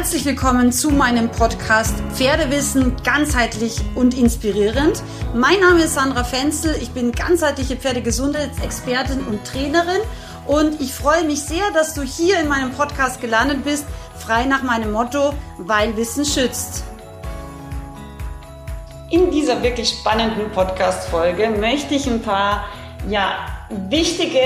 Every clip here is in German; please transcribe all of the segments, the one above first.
Herzlich willkommen zu meinem Podcast Pferdewissen ganzheitlich und inspirierend. Mein Name ist Sandra Fenzel, ich bin ganzheitliche Pferdegesundheitsexpertin und Trainerin und ich freue mich sehr, dass du hier in meinem Podcast gelandet bist, frei nach meinem Motto, weil Wissen schützt. In dieser wirklich spannenden Podcast-Folge möchte ich ein paar ja, wichtige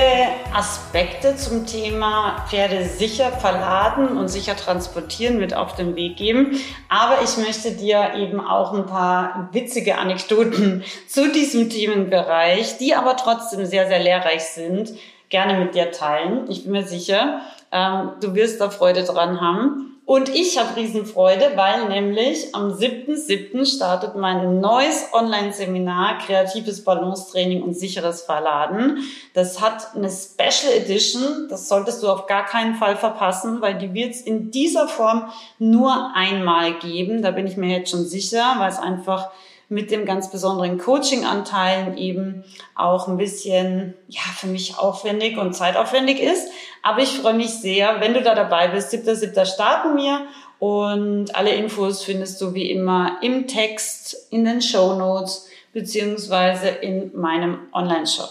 Aspekte zum Thema Pferde sicher verladen und sicher transportieren mit auf den Weg geben. Aber ich möchte dir eben auch ein paar witzige Anekdoten zu diesem Themenbereich, die aber trotzdem sehr, sehr lehrreich sind, gerne mit dir teilen. Ich bin mir sicher, ähm, du wirst da Freude dran haben. Und ich habe Riesenfreude, weil nämlich am 7.7. startet mein neues Online-Seminar Kreatives Balancetraining und sicheres Verladen. Das hat eine Special Edition. Das solltest du auf gar keinen Fall verpassen, weil die wird es in dieser Form nur einmal geben. Da bin ich mir jetzt schon sicher, weil es einfach mit dem ganz besonderen Coaching-Anteilen eben auch ein bisschen, ja, für mich aufwendig und zeitaufwendig ist. Aber ich freue mich sehr, wenn du da dabei bist. 7.7. starten wir und alle Infos findest du wie immer im Text, in den Show Notes beziehungsweise in meinem Online-Shop.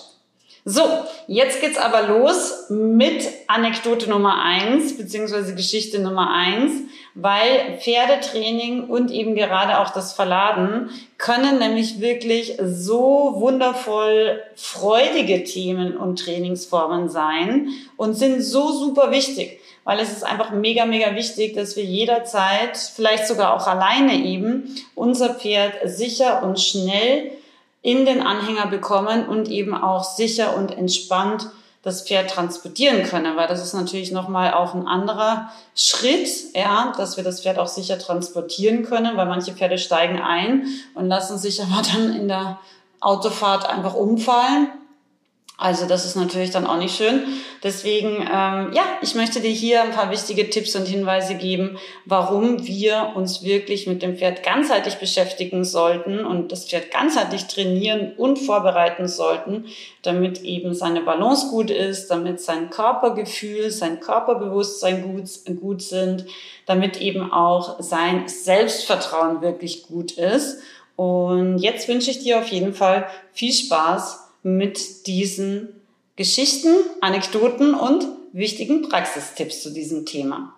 So, jetzt geht's aber los mit Anekdote Nummer eins beziehungsweise Geschichte Nummer eins, weil Pferdetraining und eben gerade auch das Verladen können nämlich wirklich so wundervoll freudige Themen und Trainingsformen sein und sind so super wichtig, weil es ist einfach mega, mega wichtig, dass wir jederzeit, vielleicht sogar auch alleine eben, unser Pferd sicher und schnell in den Anhänger bekommen und eben auch sicher und entspannt das Pferd transportieren können, weil das ist natürlich nochmal auch ein anderer Schritt, ja, dass wir das Pferd auch sicher transportieren können, weil manche Pferde steigen ein und lassen sich aber dann in der Autofahrt einfach umfallen also das ist natürlich dann auch nicht schön. Deswegen, ähm, ja, ich möchte dir hier ein paar wichtige Tipps und Hinweise geben, warum wir uns wirklich mit dem Pferd ganzheitlich beschäftigen sollten und das Pferd ganzheitlich trainieren und vorbereiten sollten, damit eben seine Balance gut ist, damit sein Körpergefühl, sein Körperbewusstsein gut, gut sind, damit eben auch sein Selbstvertrauen wirklich gut ist. Und jetzt wünsche ich dir auf jeden Fall viel Spaß mit diesen Geschichten, Anekdoten und wichtigen Praxistipps zu diesem Thema.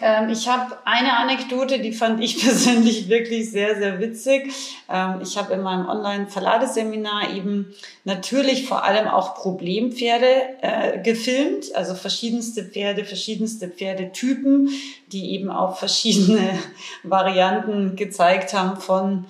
Ähm, ich habe eine Anekdote, die fand ich persönlich wirklich sehr, sehr witzig. Ähm, ich habe in meinem Online-Verladeseminar eben natürlich vor allem auch Problempferde äh, gefilmt, also verschiedenste Pferde, verschiedenste Pferdetypen, die eben auch verschiedene Varianten gezeigt haben von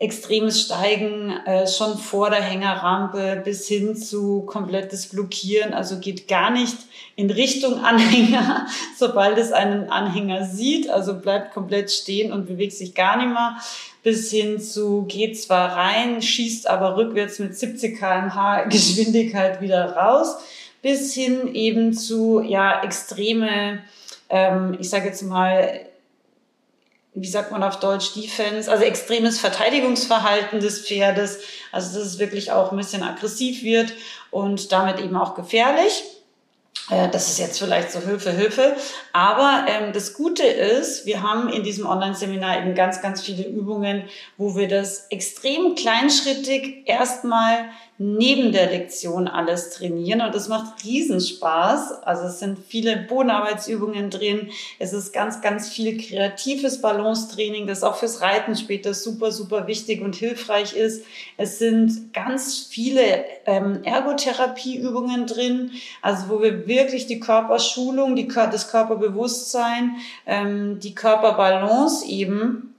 extremes Steigen äh, schon vor der Hängerrampe bis hin zu komplettes Blockieren. Also geht gar nicht in Richtung Anhänger, sobald es einen Anhänger sieht. Also bleibt komplett stehen und bewegt sich gar nicht mehr. Bis hin zu geht zwar rein, schießt aber rückwärts mit 70 kmh Geschwindigkeit wieder raus. Bis hin eben zu ja extreme, ähm, ich sage jetzt mal wie sagt man auf Deutsch, Defense, also extremes Verteidigungsverhalten des Pferdes, also dass es wirklich auch ein bisschen aggressiv wird und damit eben auch gefährlich. Äh, das ist jetzt vielleicht so Hilfe, Hilfe. Aber ähm, das Gute ist, wir haben in diesem Online-Seminar eben ganz, ganz viele Übungen, wo wir das extrem kleinschrittig erstmal neben der Lektion alles trainieren und das macht Riesenspaß. Also es sind viele Bodenarbeitsübungen drin. Es ist ganz, ganz viel kreatives Balancetraining, das auch fürs Reiten später super, super wichtig und hilfreich ist. Es sind ganz viele ähm, Ergotherapieübungen drin, also wo wir wirklich die Körperschulung, die, das Körperbewusstsein, ähm, die Körperbalance eben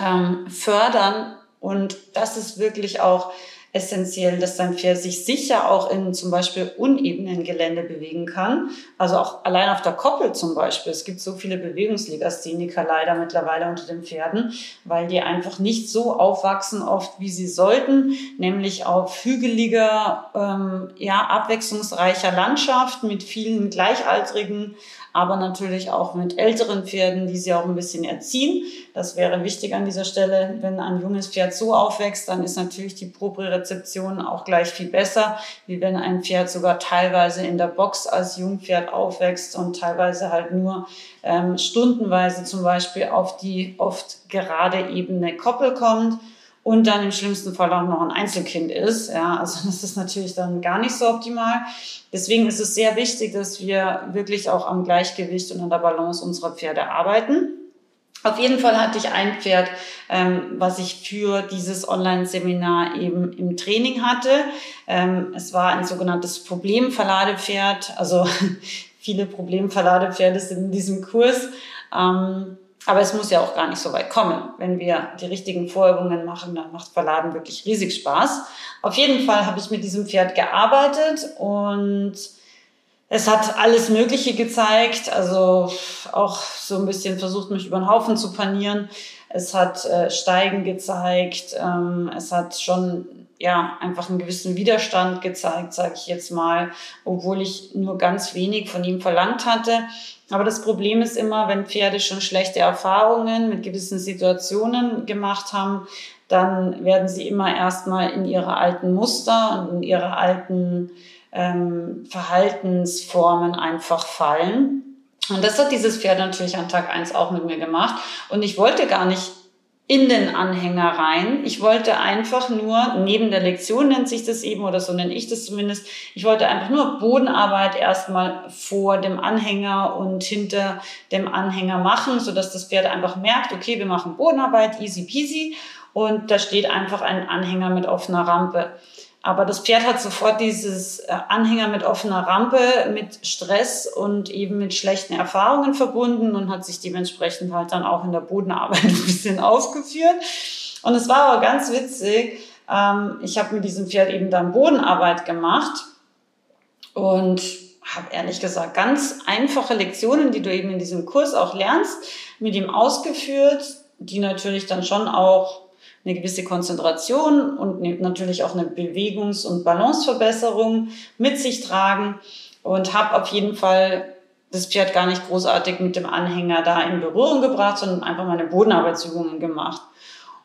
ähm, fördern und das ist wirklich auch essentiell, dass dein Pferd sich sicher auch in zum Beispiel unebenen Gelände bewegen kann. Also auch allein auf der Koppel zum Beispiel. Es gibt so viele Bewegungslegastheniker leider mittlerweile unter den Pferden, weil die einfach nicht so aufwachsen oft, wie sie sollten, nämlich auf hügeliger, ähm, ja, abwechslungsreicher Landschaft mit vielen gleichaltrigen aber natürlich auch mit älteren Pferden, die sie auch ein bisschen erziehen. Das wäre wichtig an dieser Stelle. Wenn ein junges Pferd so aufwächst, dann ist natürlich die Rezeption auch gleich viel besser, wie wenn ein Pferd sogar teilweise in der Box als Jungpferd aufwächst und teilweise halt nur ähm, stundenweise zum Beispiel auf die oft gerade ebene Koppel kommt und dann im schlimmsten Fall auch noch ein Einzelkind ist. Ja, also das ist natürlich dann gar nicht so optimal. Deswegen ist es sehr wichtig, dass wir wirklich auch am Gleichgewicht und an der Balance unserer Pferde arbeiten. Auf jeden Fall hatte ich ein Pferd, ähm, was ich für dieses Online-Seminar eben im Training hatte. Ähm, es war ein sogenanntes Problemverladepferd. Also viele Problemverladepferde sind in diesem Kurs. Ähm, aber es muss ja auch gar nicht so weit kommen. Wenn wir die richtigen Vorübungen machen, dann macht Verladen wirklich riesig Spaß. Auf jeden Fall habe ich mit diesem Pferd gearbeitet und es hat alles Mögliche gezeigt, also auch so ein bisschen versucht, mich über den Haufen zu panieren. Es hat äh, Steigen gezeigt, ähm, es hat schon ja einfach einen gewissen Widerstand gezeigt, sage ich jetzt mal, obwohl ich nur ganz wenig von ihm verlangt hatte. Aber das Problem ist immer, wenn Pferde schon schlechte Erfahrungen mit gewissen Situationen gemacht haben, dann werden sie immer erstmal in ihre alten Muster und in ihre alten ähm, Verhaltensformen einfach fallen. Und das hat dieses Pferd natürlich an Tag eins auch mit mir gemacht. Und ich wollte gar nicht in den Anhänger rein. Ich wollte einfach nur, neben der Lektion nennt sich das eben, oder so nenne ich das zumindest, ich wollte einfach nur Bodenarbeit erstmal vor dem Anhänger und hinter dem Anhänger machen, sodass das Pferd einfach merkt, okay, wir machen Bodenarbeit, easy peasy, und da steht einfach ein Anhänger mit offener Rampe. Aber das Pferd hat sofort dieses äh, Anhänger mit offener Rampe, mit Stress und eben mit schlechten Erfahrungen verbunden und hat sich dementsprechend halt dann auch in der Bodenarbeit ein bisschen aufgeführt. Und es war aber ganz witzig. Ähm, ich habe mit diesem Pferd eben dann Bodenarbeit gemacht und habe ehrlich gesagt ganz einfache Lektionen, die du eben in diesem Kurs auch lernst, mit ihm ausgeführt, die natürlich dann schon auch eine gewisse Konzentration und natürlich auch eine Bewegungs- und Balanceverbesserung mit sich tragen und habe auf jeden Fall das Pferd gar nicht großartig mit dem Anhänger da in Berührung gebracht, sondern einfach meine Bodenarbeitsübungen gemacht.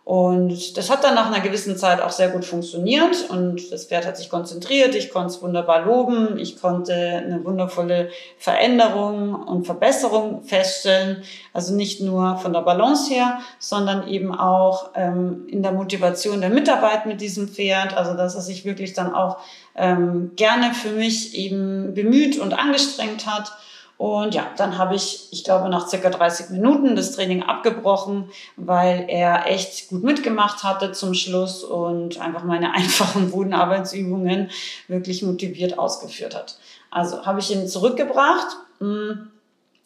Und das hat dann nach einer gewissen Zeit auch sehr gut funktioniert und das Pferd hat sich konzentriert, ich konnte es wunderbar loben, ich konnte eine wundervolle Veränderung und Verbesserung feststellen. Also nicht nur von der Balance her, sondern eben auch ähm, in der Motivation der Mitarbeit mit diesem Pferd. Also dass er sich wirklich dann auch ähm, gerne für mich eben bemüht und angestrengt hat. Und ja, dann habe ich, ich glaube, nach circa 30 Minuten das Training abgebrochen, weil er echt gut mitgemacht hatte zum Schluss und einfach meine einfachen Bodenarbeitsübungen wirklich motiviert ausgeführt hat. Also habe ich ihn zurückgebracht. Mm,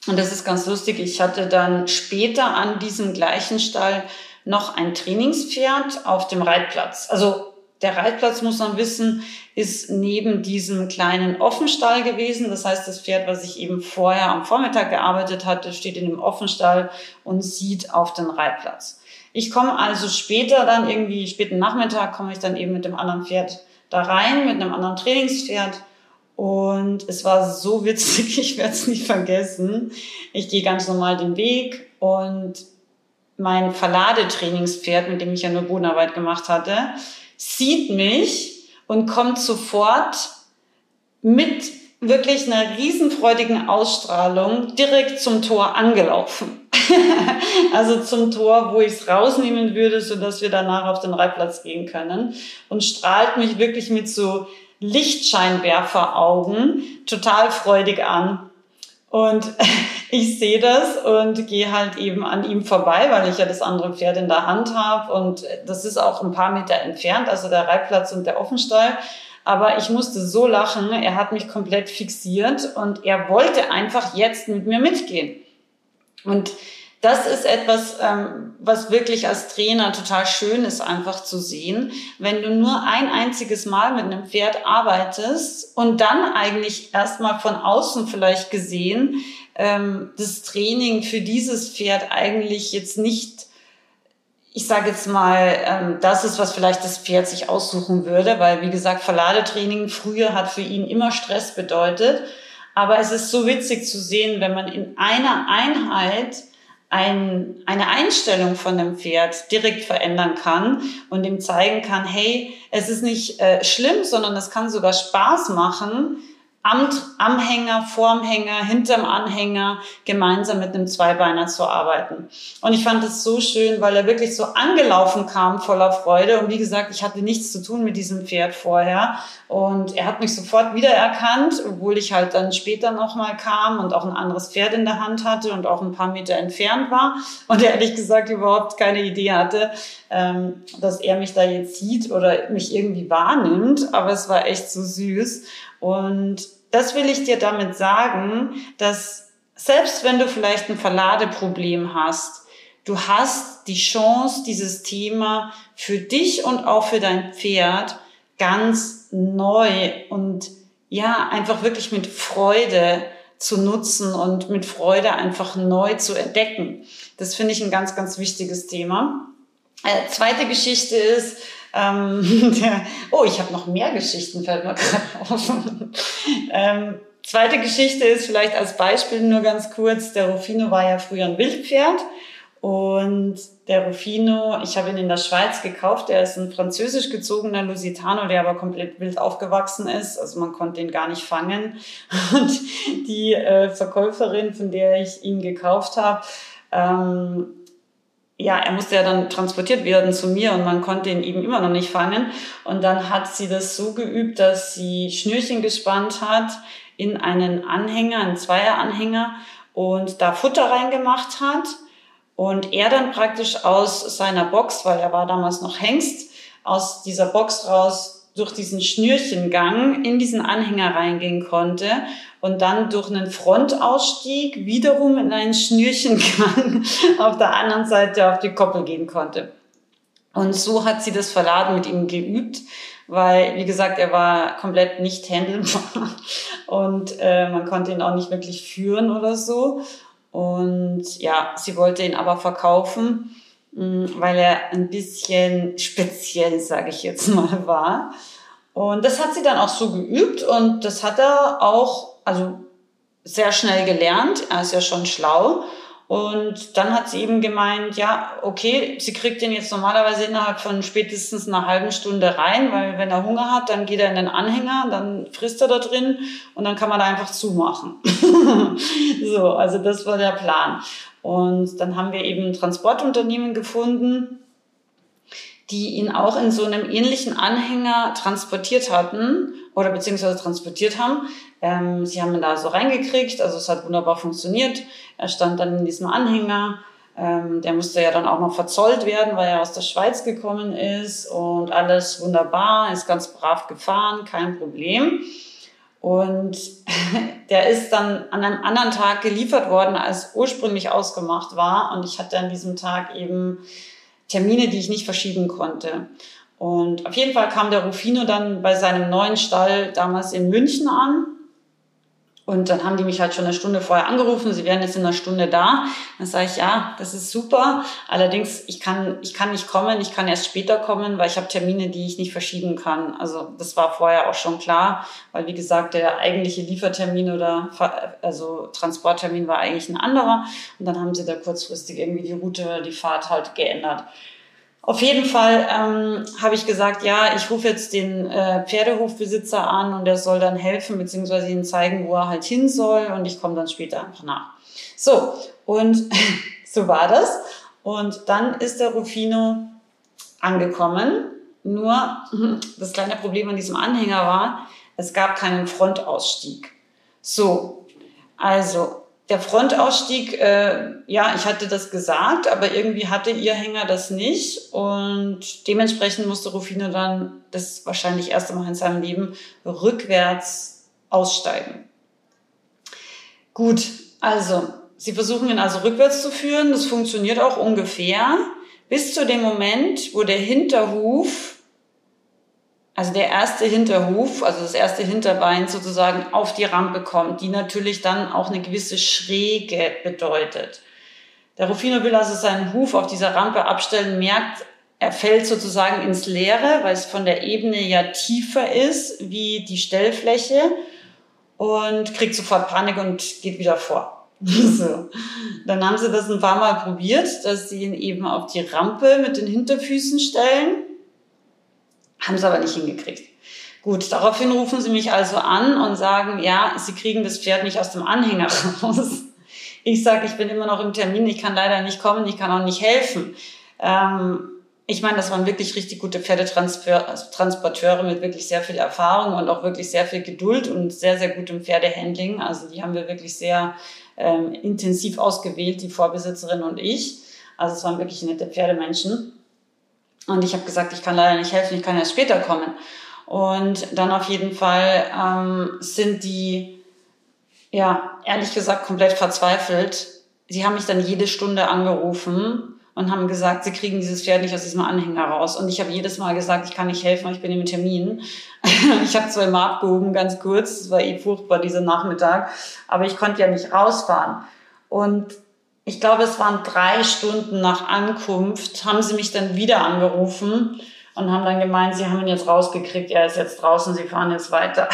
und das ist ganz lustig. Ich hatte dann später an diesem gleichen Stall noch ein Trainingspferd auf dem Reitplatz. Also der Reitplatz, muss man wissen, ist neben diesem kleinen Offenstall gewesen. Das heißt, das Pferd, was ich eben vorher am Vormittag gearbeitet hatte, steht in dem Offenstall und sieht auf den Reitplatz. Ich komme also später dann irgendwie, späten Nachmittag, komme ich dann eben mit dem anderen Pferd da rein, mit einem anderen Trainingspferd. Und es war so witzig, ich werde es nicht vergessen. Ich gehe ganz normal den Weg und mein Verladetrainingspferd, mit dem ich ja nur Bodenarbeit gemacht hatte, sieht mich und kommt sofort mit wirklich einer riesenfreudigen Ausstrahlung direkt zum Tor angelaufen. also zum Tor, wo ich es rausnehmen würde, so dass wir danach auf den Reitplatz gehen können und strahlt mich wirklich mit so Lichtscheinwerferaugen total freudig an. Und ich sehe das und gehe halt eben an ihm vorbei, weil ich ja das andere Pferd in der Hand habe. Und das ist auch ein paar Meter entfernt, also der Reitplatz und der Offenstall. Aber ich musste so lachen, er hat mich komplett fixiert und er wollte einfach jetzt mit mir mitgehen. Und das ist etwas, ähm, was wirklich als Trainer total schön ist, einfach zu sehen. Wenn du nur ein einziges Mal mit einem Pferd arbeitest und dann eigentlich erstmal von außen vielleicht gesehen, ähm, das Training für dieses Pferd eigentlich jetzt nicht ich sage jetzt mal, ähm, das ist, was vielleicht das Pferd sich aussuchen würde, weil wie gesagt, Verladetraining früher hat für ihn immer Stress bedeutet. Aber es ist so witzig zu sehen, wenn man in einer Einheit ein, eine Einstellung von dem Pferd direkt verändern kann und ihm zeigen kann, hey, es ist nicht äh, schlimm, sondern es kann sogar Spaß machen, am, am Hänger, vorm Hänger, hinterm Anhänger gemeinsam mit einem Zweibeiner zu arbeiten. Und ich fand es so schön, weil er wirklich so angelaufen kam voller Freude. Und wie gesagt, ich hatte nichts zu tun mit diesem Pferd vorher. Und er hat mich sofort wiedererkannt, obwohl ich halt dann später nochmal kam und auch ein anderes Pferd in der Hand hatte und auch ein paar Meter entfernt war. Und ehrlich gesagt überhaupt keine Idee hatte, ähm, dass er mich da jetzt sieht oder mich irgendwie wahrnimmt. Aber es war echt so süß. Und das will ich dir damit sagen, dass selbst wenn du vielleicht ein Verladeproblem hast, du hast die Chance, dieses Thema für dich und auch für dein Pferd ganz neu und ja, einfach wirklich mit Freude zu nutzen und mit Freude einfach neu zu entdecken. Das finde ich ein ganz, ganz wichtiges Thema. Äh, zweite Geschichte ist, ähm, der, oh, ich habe noch mehr Geschichten, fällt mir gerade auf. ähm, zweite Geschichte ist vielleicht als Beispiel nur ganz kurz, der Rufino war ja früher ein Wildpferd und der Rufino, ich habe ihn in der Schweiz gekauft, der ist ein französisch gezogener Lusitano, der aber komplett wild aufgewachsen ist, also man konnte ihn gar nicht fangen. Und die äh, Verkäuferin, von der ich ihn gekauft habe, ähm, ja, er musste ja dann transportiert werden zu mir und man konnte ihn eben immer noch nicht fangen. Und dann hat sie das so geübt, dass sie Schnürchen gespannt hat in einen Anhänger, einen Zweieranhänger und da Futter reingemacht hat. Und er dann praktisch aus seiner Box, weil er war damals noch Hengst, aus dieser Box raus durch diesen Schnürchengang in diesen Anhänger reingehen konnte und dann durch einen Frontausstieg wiederum in einen Schnürchengang auf der anderen Seite auf die Koppel gehen konnte. Und so hat sie das Verladen mit ihm geübt, weil, wie gesagt, er war komplett nicht handelbar und äh, man konnte ihn auch nicht wirklich führen oder so. Und ja, sie wollte ihn aber verkaufen weil er ein bisschen speziell, sage ich jetzt mal, war. Und das hat sie dann auch so geübt und das hat er auch, also sehr schnell gelernt. Er ist ja schon schlau. Und dann hat sie eben gemeint, ja, okay, sie kriegt den jetzt normalerweise innerhalb von spätestens einer halben Stunde rein, weil wenn er Hunger hat, dann geht er in den Anhänger, dann frisst er da drin und dann kann man da einfach zumachen. so, also das war der Plan. Und dann haben wir eben Transportunternehmen gefunden, die ihn auch in so einem ähnlichen Anhänger transportiert hatten oder beziehungsweise transportiert haben. Ähm, sie haben ihn da so reingekriegt, also es hat wunderbar funktioniert. Er stand dann in diesem Anhänger. Ähm, der musste ja dann auch noch verzollt werden, weil er aus der Schweiz gekommen ist und alles wunderbar, ist ganz brav gefahren, kein Problem. Und der ist dann an einem anderen Tag geliefert worden, als ursprünglich ausgemacht war. Und ich hatte an diesem Tag eben Termine, die ich nicht verschieben konnte. Und auf jeden Fall kam der Rufino dann bei seinem neuen Stall damals in München an. Und dann haben die mich halt schon eine Stunde vorher angerufen, sie wären jetzt in einer Stunde da. Dann sage ich, ja, das ist super. Allerdings, ich kann, ich kann nicht kommen, ich kann erst später kommen, weil ich habe Termine, die ich nicht verschieben kann. Also das war vorher auch schon klar, weil wie gesagt, der eigentliche Liefertermin oder also Transporttermin war eigentlich ein anderer. Und dann haben sie da kurzfristig irgendwie die Route, die Fahrt halt geändert. Auf jeden Fall ähm, habe ich gesagt, ja, ich rufe jetzt den äh, Pferdehofbesitzer an und der soll dann helfen, beziehungsweise ihnen zeigen, wo er halt hin soll und ich komme dann später einfach nach. So, und so war das. Und dann ist der Rufino angekommen. Nur das kleine Problem an diesem Anhänger war, es gab keinen Frontausstieg. So, also der Frontausstieg, äh, ja, ich hatte das gesagt, aber irgendwie hatte ihr Hänger das nicht. Und dementsprechend musste Rufino dann das wahrscheinlich erste Mal in seinem Leben rückwärts aussteigen. Gut, also sie versuchen ihn also rückwärts zu führen, das funktioniert auch ungefähr. Bis zu dem Moment, wo der Hinterhuf also der erste Hinterhuf, also das erste Hinterbein sozusagen auf die Rampe kommt, die natürlich dann auch eine gewisse Schräge bedeutet. Der Rufino will also seinen Huf auf dieser Rampe abstellen, merkt, er fällt sozusagen ins Leere, weil es von der Ebene ja tiefer ist wie die Stellfläche und kriegt sofort Panik und geht wieder vor. So. Dann haben sie das ein paar Mal probiert, dass sie ihn eben auf die Rampe mit den Hinterfüßen stellen. Haben sie aber nicht hingekriegt. Gut, daraufhin rufen sie mich also an und sagen, ja, sie kriegen das Pferd nicht aus dem Anhänger raus. Ich sage, ich bin immer noch im Termin, ich kann leider nicht kommen, ich kann auch nicht helfen. Ähm, ich meine, das waren wirklich richtig gute Pferdetransporteure mit wirklich sehr viel Erfahrung und auch wirklich sehr viel Geduld und sehr, sehr gutem Pferdehandling. Also die haben wir wirklich sehr ähm, intensiv ausgewählt, die Vorbesitzerin und ich. Also es waren wirklich nette Pferdemenschen. Und ich habe gesagt, ich kann leider nicht helfen, ich kann erst später kommen. Und dann auf jeden Fall ähm, sind die, ja, ehrlich gesagt, komplett verzweifelt. Sie haben mich dann jede Stunde angerufen und haben gesagt, sie kriegen dieses Pferd nicht aus diesem Anhänger raus. Und ich habe jedes Mal gesagt, ich kann nicht helfen, ich bin im Termin. ich habe zwar immer abgehoben, ganz kurz, es war eh furchtbar dieser Nachmittag, aber ich konnte ja nicht rausfahren. Und ich glaube, es waren drei Stunden nach Ankunft, haben sie mich dann wieder angerufen und haben dann gemeint, sie haben ihn jetzt rausgekriegt, er ist jetzt draußen, sie fahren jetzt weiter.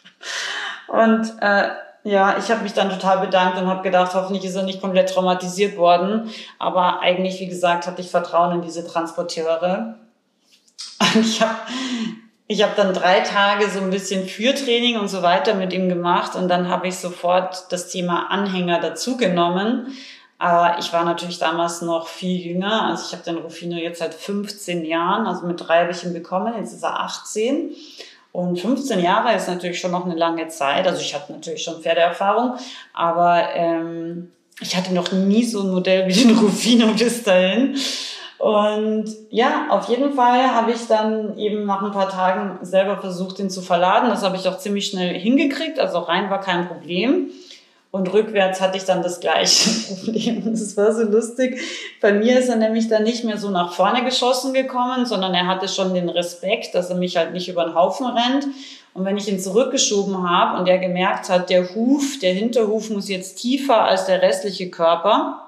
und äh, ja, ich habe mich dann total bedankt und habe gedacht, hoffentlich ist er nicht komplett traumatisiert worden. Aber eigentlich, wie gesagt, hatte ich Vertrauen in diese Transporteure. Und ich habe ich hab dann drei Tage so ein bisschen Führtraining und so weiter mit ihm gemacht und dann habe ich sofort das Thema Anhänger dazugenommen. Aber ich war natürlich damals noch viel jünger. Also ich habe den Rufino jetzt seit 15 Jahren, also mit drei habe ich ihn bekommen, jetzt ist er 18. Und 15 Jahre ist natürlich schon noch eine lange Zeit. Also ich hatte natürlich schon Pferdeerfahrung, aber ähm, ich hatte noch nie so ein Modell wie den Rufino bis dahin. Und ja, auf jeden Fall habe ich dann eben nach ein paar Tagen selber versucht, ihn zu verladen. Das habe ich auch ziemlich schnell hingekriegt. Also rein war kein Problem. Und rückwärts hatte ich dann das gleiche Problem. Das war so lustig. Bei mir ist er nämlich dann nicht mehr so nach vorne geschossen gekommen, sondern er hatte schon den Respekt, dass er mich halt nicht über den Haufen rennt. Und wenn ich ihn zurückgeschoben habe und er gemerkt hat, der Huf, der Hinterhuf muss jetzt tiefer als der restliche Körper,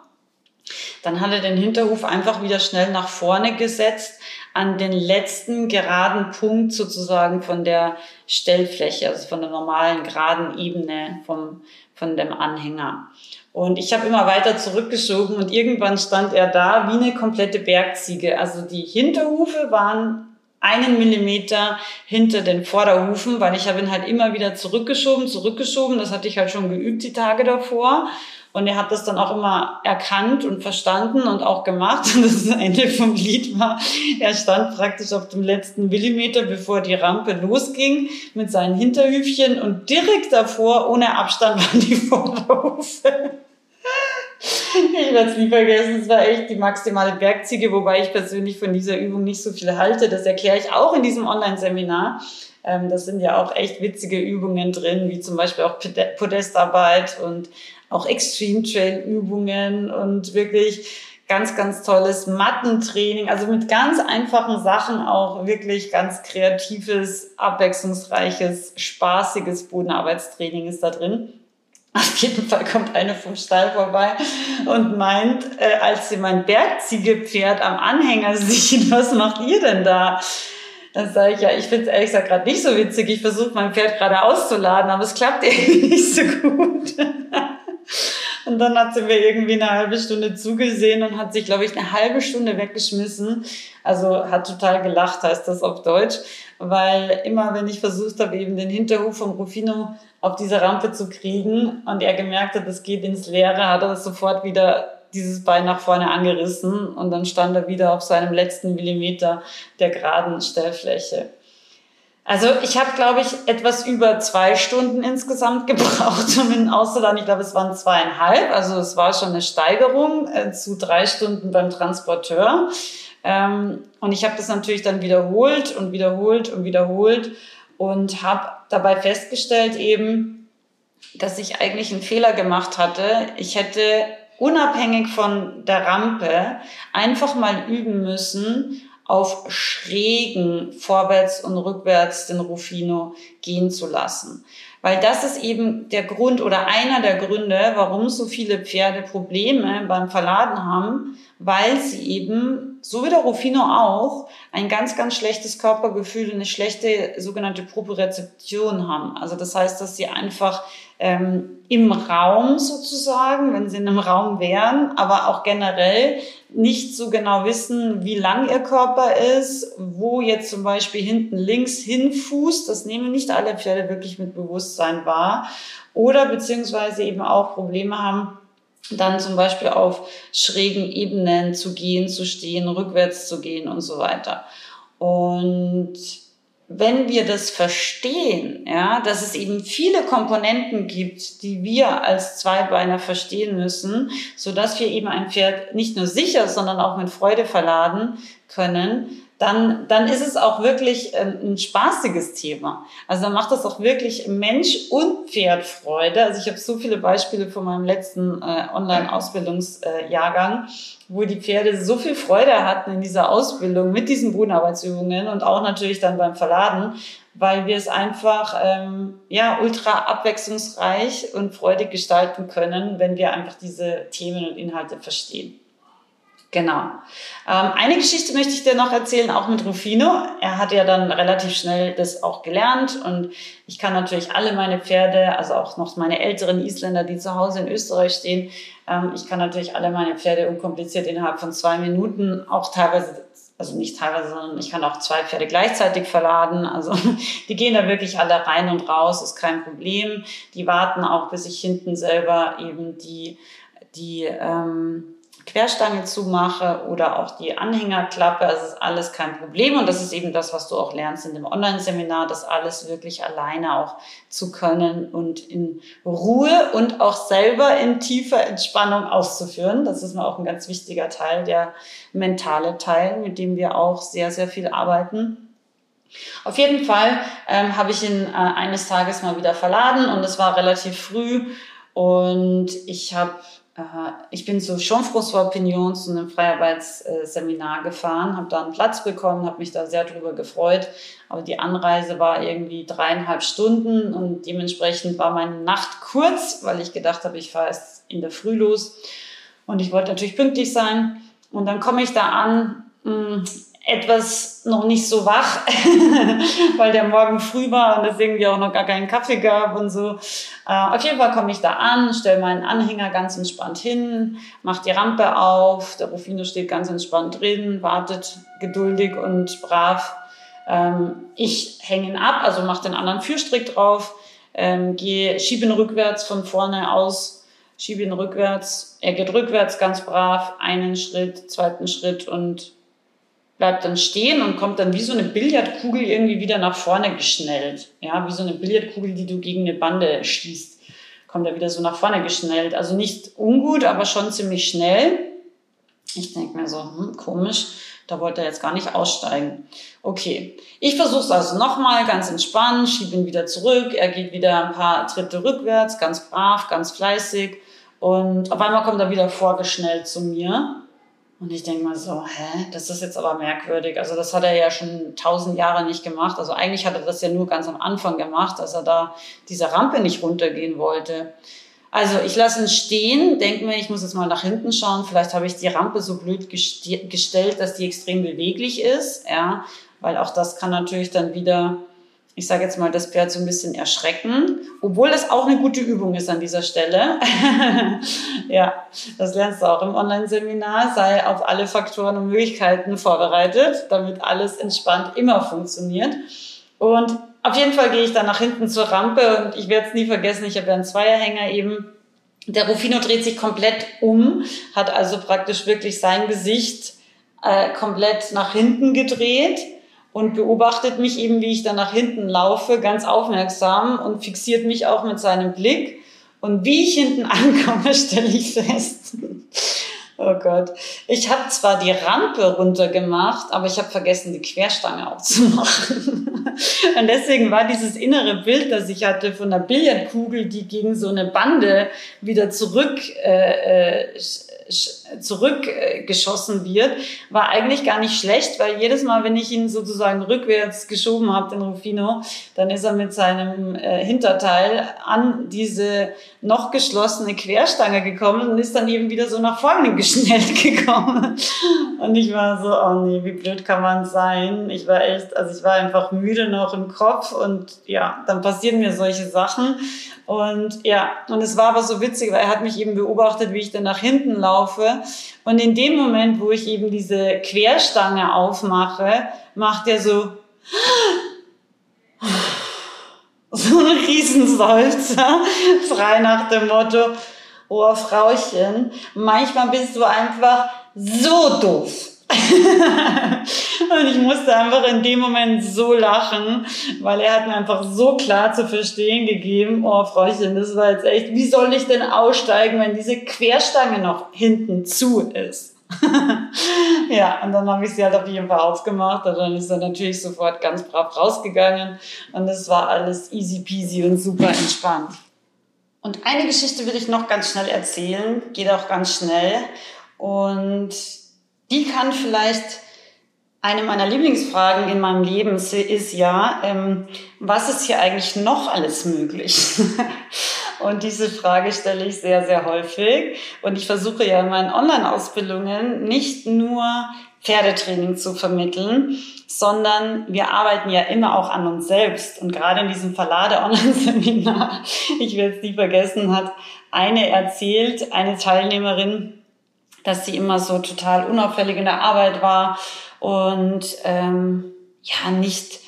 dann hat er den Hinterhuf einfach wieder schnell nach vorne gesetzt an den letzten geraden Punkt sozusagen von der Stellfläche, also von der normalen geraden Ebene vom, von dem Anhänger. Und ich habe immer weiter zurückgeschoben und irgendwann stand er da wie eine komplette Bergziege. Also die Hinterhufe waren einen Millimeter hinter den Vorderhufen, weil ich habe ihn halt immer wieder zurückgeschoben, zurückgeschoben. Das hatte ich halt schon geübt die Tage davor. Und er hat das dann auch immer erkannt und verstanden und auch gemacht. Und das Ende vom Lied war, er stand praktisch auf dem letzten Millimeter, bevor die Rampe losging, mit seinen Hinterhüfchen und direkt davor, ohne Abstand, waren die Vorderhufe. Ich werde es nie vergessen, es war echt die maximale Bergziege, wobei ich persönlich von dieser Übung nicht so viel halte. Das erkläre ich auch in diesem Online-Seminar. Ähm, das sind ja auch echt witzige Übungen drin, wie zum Beispiel auch Podestarbeit und auch Extreme Trail Übungen und wirklich ganz, ganz tolles Mattentraining. Also mit ganz einfachen Sachen auch wirklich ganz kreatives, abwechslungsreiches, spaßiges Bodenarbeitstraining ist da drin. Auf jeden Fall kommt eine vom Stall vorbei und meint, äh, als sie mein Bergziegepferd am Anhänger sieht, was macht ihr denn da? Dann sage ich, ja, ich finde es ehrlich gesagt gerade nicht so witzig. Ich versuche mein Pferd gerade auszuladen, aber es klappt irgendwie nicht so gut. Und dann hat sie mir irgendwie eine halbe Stunde zugesehen und hat sich, glaube ich, eine halbe Stunde weggeschmissen. Also hat total gelacht, heißt das auf Deutsch. Weil immer, wenn ich versucht habe, eben den Hinterhof vom Rufino auf diese Rampe zu kriegen und er gemerkt hat, das geht ins Leere, hat er sofort wieder dieses Bein nach vorne angerissen und dann stand er wieder auf seinem letzten Millimeter der geraden Stellfläche. Also ich habe, glaube ich, etwas über zwei Stunden insgesamt gebraucht, um ihn auszuladen. Ich glaube, es waren zweieinhalb. Also es war schon eine Steigerung äh, zu drei Stunden beim Transporteur. Ähm, und ich habe das natürlich dann wiederholt und wiederholt und wiederholt und habe dabei festgestellt eben, dass ich eigentlich einen Fehler gemacht hatte. Ich hätte unabhängig von der Rampe einfach mal üben müssen, auf schrägen vorwärts und rückwärts den Rufino gehen zu lassen. Weil das ist eben der Grund oder einer der Gründe, warum so viele Pferde Probleme beim Verladen haben, weil sie eben so wie der Rufino auch, ein ganz, ganz schlechtes Körpergefühl, eine schlechte sogenannte Propriozeption haben. Also das heißt, dass sie einfach ähm, im Raum sozusagen, wenn sie in einem Raum wären, aber auch generell nicht so genau wissen, wie lang ihr Körper ist, wo jetzt zum Beispiel hinten links hinfußt. Das nehmen nicht alle Pferde wirklich mit Bewusstsein wahr. Oder beziehungsweise eben auch Probleme haben, dann zum Beispiel auf schrägen Ebenen zu gehen, zu stehen, rückwärts zu gehen und so weiter. Und wenn wir das verstehen, ja, dass es eben viele Komponenten gibt, die wir als Zweibeiner verstehen müssen, so dass wir eben ein Pferd nicht nur sicher, sondern auch mit Freude verladen können, dann, dann ist es auch wirklich ähm, ein spaßiges Thema. Also dann macht das auch wirklich Mensch und Pferd Freude. Also ich habe so viele Beispiele von meinem letzten äh, Online-Ausbildungsjahrgang, wo die Pferde so viel Freude hatten in dieser Ausbildung mit diesen Bodenarbeitsübungen und auch natürlich dann beim Verladen, weil wir es einfach ähm, ja ultra abwechslungsreich und freudig gestalten können, wenn wir einfach diese Themen und Inhalte verstehen. Genau. Ähm, eine Geschichte möchte ich dir noch erzählen, auch mit Rufino. Er hat ja dann relativ schnell das auch gelernt und ich kann natürlich alle meine Pferde, also auch noch meine älteren Isländer, die zu Hause in Österreich stehen, ähm, ich kann natürlich alle meine Pferde unkompliziert innerhalb von zwei Minuten, auch teilweise also nicht teilweise, sondern ich kann auch zwei Pferde gleichzeitig verladen. Also die gehen da wirklich alle rein und raus, ist kein Problem. Die warten auch, bis ich hinten selber eben die, die ähm, Querstange zumache oder auch die Anhängerklappe. Das ist alles kein Problem. Und das ist eben das, was du auch lernst in dem Online-Seminar, das alles wirklich alleine auch zu können und in Ruhe und auch selber in tiefer Entspannung auszuführen. Das ist mir auch ein ganz wichtiger Teil, der mentale Teil, mit dem wir auch sehr, sehr viel arbeiten. Auf jeden Fall ähm, habe ich ihn äh, eines Tages mal wieder verladen und es war relativ früh und ich habe ich bin zu Jean-François Pignon zu einem Freiarbeitsseminar gefahren, habe da einen Platz bekommen, habe mich da sehr drüber gefreut. Aber die Anreise war irgendwie dreieinhalb Stunden und dementsprechend war meine Nacht kurz, weil ich gedacht habe, ich fahre erst in der Früh los. Und ich wollte natürlich pünktlich sein. Und dann komme ich da an. Etwas noch nicht so wach, weil der Morgen früh war und es irgendwie auch noch gar keinen Kaffee gab und so. Äh, auf jeden Fall komme ich da an, stelle meinen Anhänger ganz entspannt hin, mache die Rampe auf, der Rufino steht ganz entspannt drin, wartet geduldig und brav. Ähm, ich hänge ihn ab, also mache den anderen Führstrick drauf, ähm, gehe, schiebe ihn rückwärts von vorne aus, schiebe ihn rückwärts, er geht rückwärts ganz brav, einen Schritt, zweiten Schritt und bleibt dann stehen und kommt dann wie so eine Billardkugel irgendwie wieder nach vorne geschnellt. Ja, wie so eine Billardkugel, die du gegen eine Bande schießt. Kommt er wieder so nach vorne geschnellt. Also nicht ungut, aber schon ziemlich schnell. Ich denke mir so, hm, komisch, da wollte er jetzt gar nicht aussteigen. Okay, ich versuche es also nochmal ganz entspannt, schiebe ihn wieder zurück. Er geht wieder ein paar Tritte rückwärts, ganz brav, ganz fleißig. Und auf einmal kommt er wieder vorgeschnellt zu mir und ich denke mal so, hä, das ist jetzt aber merkwürdig. Also das hat er ja schon tausend Jahre nicht gemacht. Also eigentlich hat er das ja nur ganz am Anfang gemacht, dass er da diese Rampe nicht runtergehen wollte. Also ich lasse ihn stehen, denke mir, ich muss jetzt mal nach hinten schauen. Vielleicht habe ich die Rampe so blöd gestellt, dass die extrem beweglich ist. Ja, weil auch das kann natürlich dann wieder ich sage jetzt mal, das Pferd so ein bisschen erschrecken, obwohl das auch eine gute Übung ist an dieser Stelle. ja, das lernst du auch im Online-Seminar. Sei auf alle Faktoren und Möglichkeiten vorbereitet, damit alles entspannt immer funktioniert. Und auf jeden Fall gehe ich dann nach hinten zur Rampe und ich werde es nie vergessen, ich habe ja einen Zweierhänger eben. Der Rufino dreht sich komplett um, hat also praktisch wirklich sein Gesicht äh, komplett nach hinten gedreht und beobachtet mich eben, wie ich dann nach hinten laufe, ganz aufmerksam und fixiert mich auch mit seinem Blick. Und wie ich hinten ankomme, stelle ich fest, oh Gott, ich habe zwar die Rampe runtergemacht, aber ich habe vergessen, die Querstange aufzumachen. und deswegen war dieses innere Bild, das ich hatte von einer Billardkugel, die gegen so eine Bande wieder zurück äh, äh, zurückgeschossen wird, war eigentlich gar nicht schlecht, weil jedes Mal, wenn ich ihn sozusagen rückwärts geschoben habe, den Rufino, dann ist er mit seinem äh, Hinterteil an diese noch geschlossene Querstange gekommen und ist dann eben wieder so nach vorne geschnellt gekommen. Und ich war so, oh nee, wie blöd kann man sein? Ich war echt, also ich war einfach müde noch im Kopf und ja, dann passieren mir solche Sachen. Und ja, und es war aber so witzig, weil er hat mich eben beobachtet, wie ich dann nach hinten laufe. Und in dem Moment, wo ich eben diese Querstange aufmache, macht er so, so ein Riesenseufzer, frei nach dem Motto, oh Frauchen, manchmal bist du einfach so doof. und ich musste einfach in dem Moment so lachen, weil er hat mir einfach so klar zu verstehen gegeben, oh Fräuchen, das war jetzt echt, wie soll ich denn aussteigen, wenn diese Querstange noch hinten zu ist? ja, und dann habe ich sie halt auf jeden Fall aufgemacht und dann ist er natürlich sofort ganz brav rausgegangen und es war alles easy peasy und super entspannt. Und eine Geschichte will ich noch ganz schnell erzählen, geht auch ganz schnell und die kann vielleicht eine meiner Lieblingsfragen in meinem Leben ist ja, ähm, was ist hier eigentlich noch alles möglich? und diese Frage stelle ich sehr, sehr häufig. Und ich versuche ja in meinen Online-Ausbildungen nicht nur Pferdetraining zu vermitteln, sondern wir arbeiten ja immer auch an uns selbst. Und gerade in diesem Verlade-Online-Seminar, ich werde es nie vergessen, hat eine erzählt, eine Teilnehmerin, dass sie immer so total unauffällig in der Arbeit war und ähm, ja nicht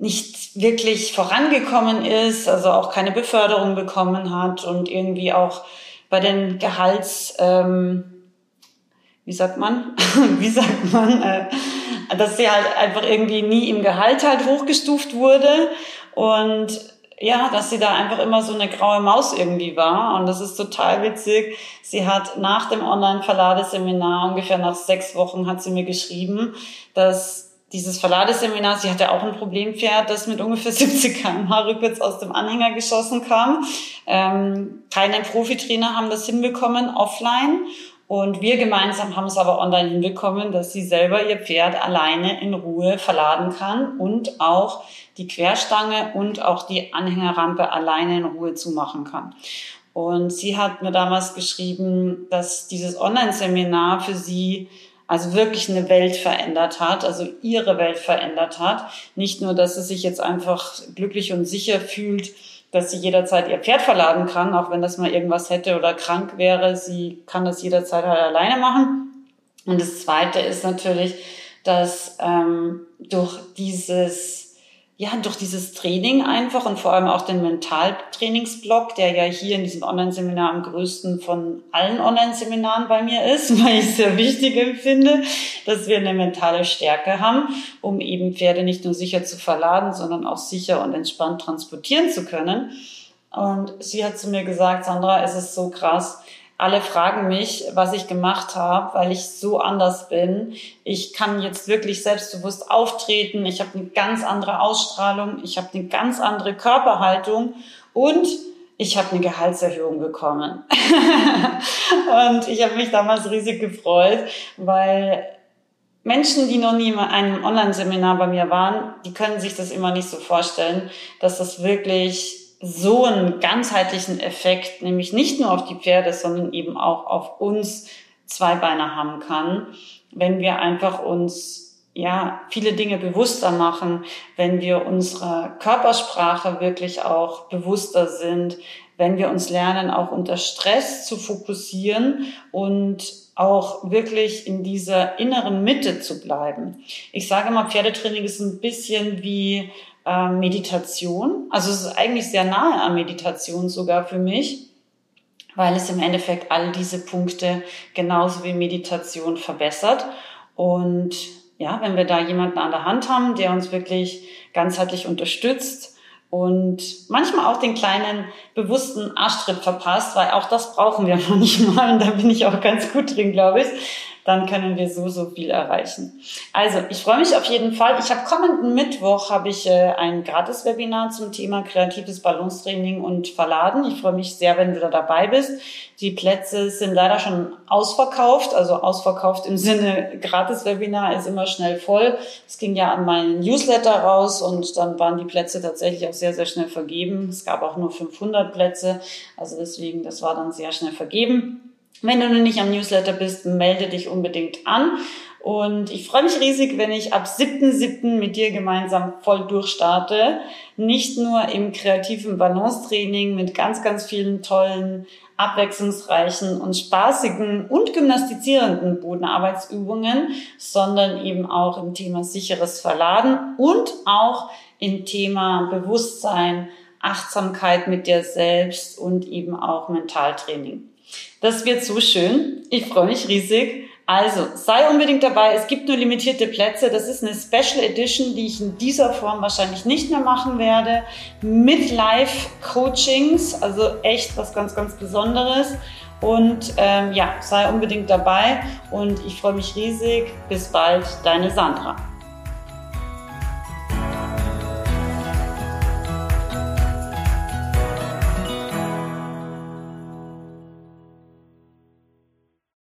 nicht wirklich vorangekommen ist, also auch keine Beförderung bekommen hat und irgendwie auch bei den Gehalts, ähm, wie sagt man, wie sagt man, äh, dass sie halt einfach irgendwie nie im Gehalt halt hochgestuft wurde und ja, dass sie da einfach immer so eine graue Maus irgendwie war. Und das ist total witzig. Sie hat nach dem Online-Verladeseminar, ungefähr nach sechs Wochen, hat sie mir geschrieben, dass dieses Verladeseminar, sie hatte auch ein Problempferd, das mit ungefähr 70 km/h rückwärts aus dem Anhänger geschossen kam. Ähm, keine Profitrainer haben das hinbekommen offline. Und wir gemeinsam haben es aber online hinbekommen, dass sie selber ihr Pferd alleine in Ruhe verladen kann und auch die Querstange und auch die Anhängerrampe alleine in Ruhe zumachen kann. Und sie hat mir damals geschrieben, dass dieses Online-Seminar für sie also wirklich eine Welt verändert hat, also ihre Welt verändert hat. Nicht nur, dass sie sich jetzt einfach glücklich und sicher fühlt, dass sie jederzeit ihr Pferd verladen kann, auch wenn das mal irgendwas hätte oder krank wäre. Sie kann das jederzeit halt alleine machen. Und das Zweite ist natürlich, dass ähm, durch dieses ja, durch dieses Training einfach und vor allem auch den Mentaltrainingsblock, der ja hier in diesem Online-Seminar am größten von allen Online-Seminaren bei mir ist, weil ich es sehr wichtig empfinde, dass wir eine mentale Stärke haben, um eben Pferde nicht nur sicher zu verladen, sondern auch sicher und entspannt transportieren zu können. Und sie hat zu mir gesagt, Sandra, es ist so krass, alle fragen mich, was ich gemacht habe, weil ich so anders bin. Ich kann jetzt wirklich selbstbewusst auftreten. Ich habe eine ganz andere Ausstrahlung. Ich habe eine ganz andere Körperhaltung und ich habe eine Gehaltserhöhung bekommen. und ich habe mich damals riesig gefreut, weil Menschen, die noch nie in einem Online-Seminar bei mir waren, die können sich das immer nicht so vorstellen, dass das wirklich so einen ganzheitlichen Effekt, nämlich nicht nur auf die Pferde, sondern eben auch auf uns zwei Beine haben kann, wenn wir einfach uns ja, viele Dinge bewusster machen, wenn wir unserer Körpersprache wirklich auch bewusster sind, wenn wir uns lernen, auch unter Stress zu fokussieren und auch wirklich in dieser inneren Mitte zu bleiben. Ich sage mal, Pferdetraining ist ein bisschen wie äh, Meditation. Also es ist eigentlich sehr nahe an Meditation sogar für mich, weil es im Endeffekt all diese Punkte genauso wie Meditation verbessert. Und ja, wenn wir da jemanden an der Hand haben, der uns wirklich ganzheitlich unterstützt und manchmal auch den kleinen bewussten Arschtritt verpasst, weil auch das brauchen wir manchmal und da bin ich auch ganz gut drin, glaube ich, dann können wir so, so viel erreichen. Also, ich freue mich auf jeden Fall. Ich habe kommenden Mittwoch habe ich äh, ein Gratis-Webinar zum Thema kreatives Ballonstraining und Verladen. Ich freue mich sehr, wenn du da dabei bist. Die Plätze sind leider schon ausverkauft, also ausverkauft im Sinne Gratis-Webinar ist immer schnell voll. Es ging ja an meinen Newsletter raus und dann waren die Plätze tatsächlich auch sehr, sehr schnell vergeben. Es gab auch nur 500 Plätze, also deswegen, das war dann sehr schnell vergeben. Wenn du noch nicht am Newsletter bist, melde dich unbedingt an. Und ich freue mich riesig, wenn ich ab 7.7. mit dir gemeinsam voll durchstarte. Nicht nur im kreativen Balance-Training mit ganz, ganz vielen tollen, abwechslungsreichen und spaßigen und gymnastizierenden Bodenarbeitsübungen, sondern eben auch im Thema sicheres Verladen und auch im Thema Bewusstsein, Achtsamkeit mit dir selbst und eben auch Mentaltraining. Das wird so schön. Ich freue mich riesig. Also sei unbedingt dabei. Es gibt nur limitierte Plätze. Das ist eine Special Edition, die ich in dieser Form wahrscheinlich nicht mehr machen werde. Mit Live-Coachings, also echt was ganz, ganz Besonderes. Und ähm, ja, sei unbedingt dabei und ich freue mich riesig. Bis bald, deine Sandra.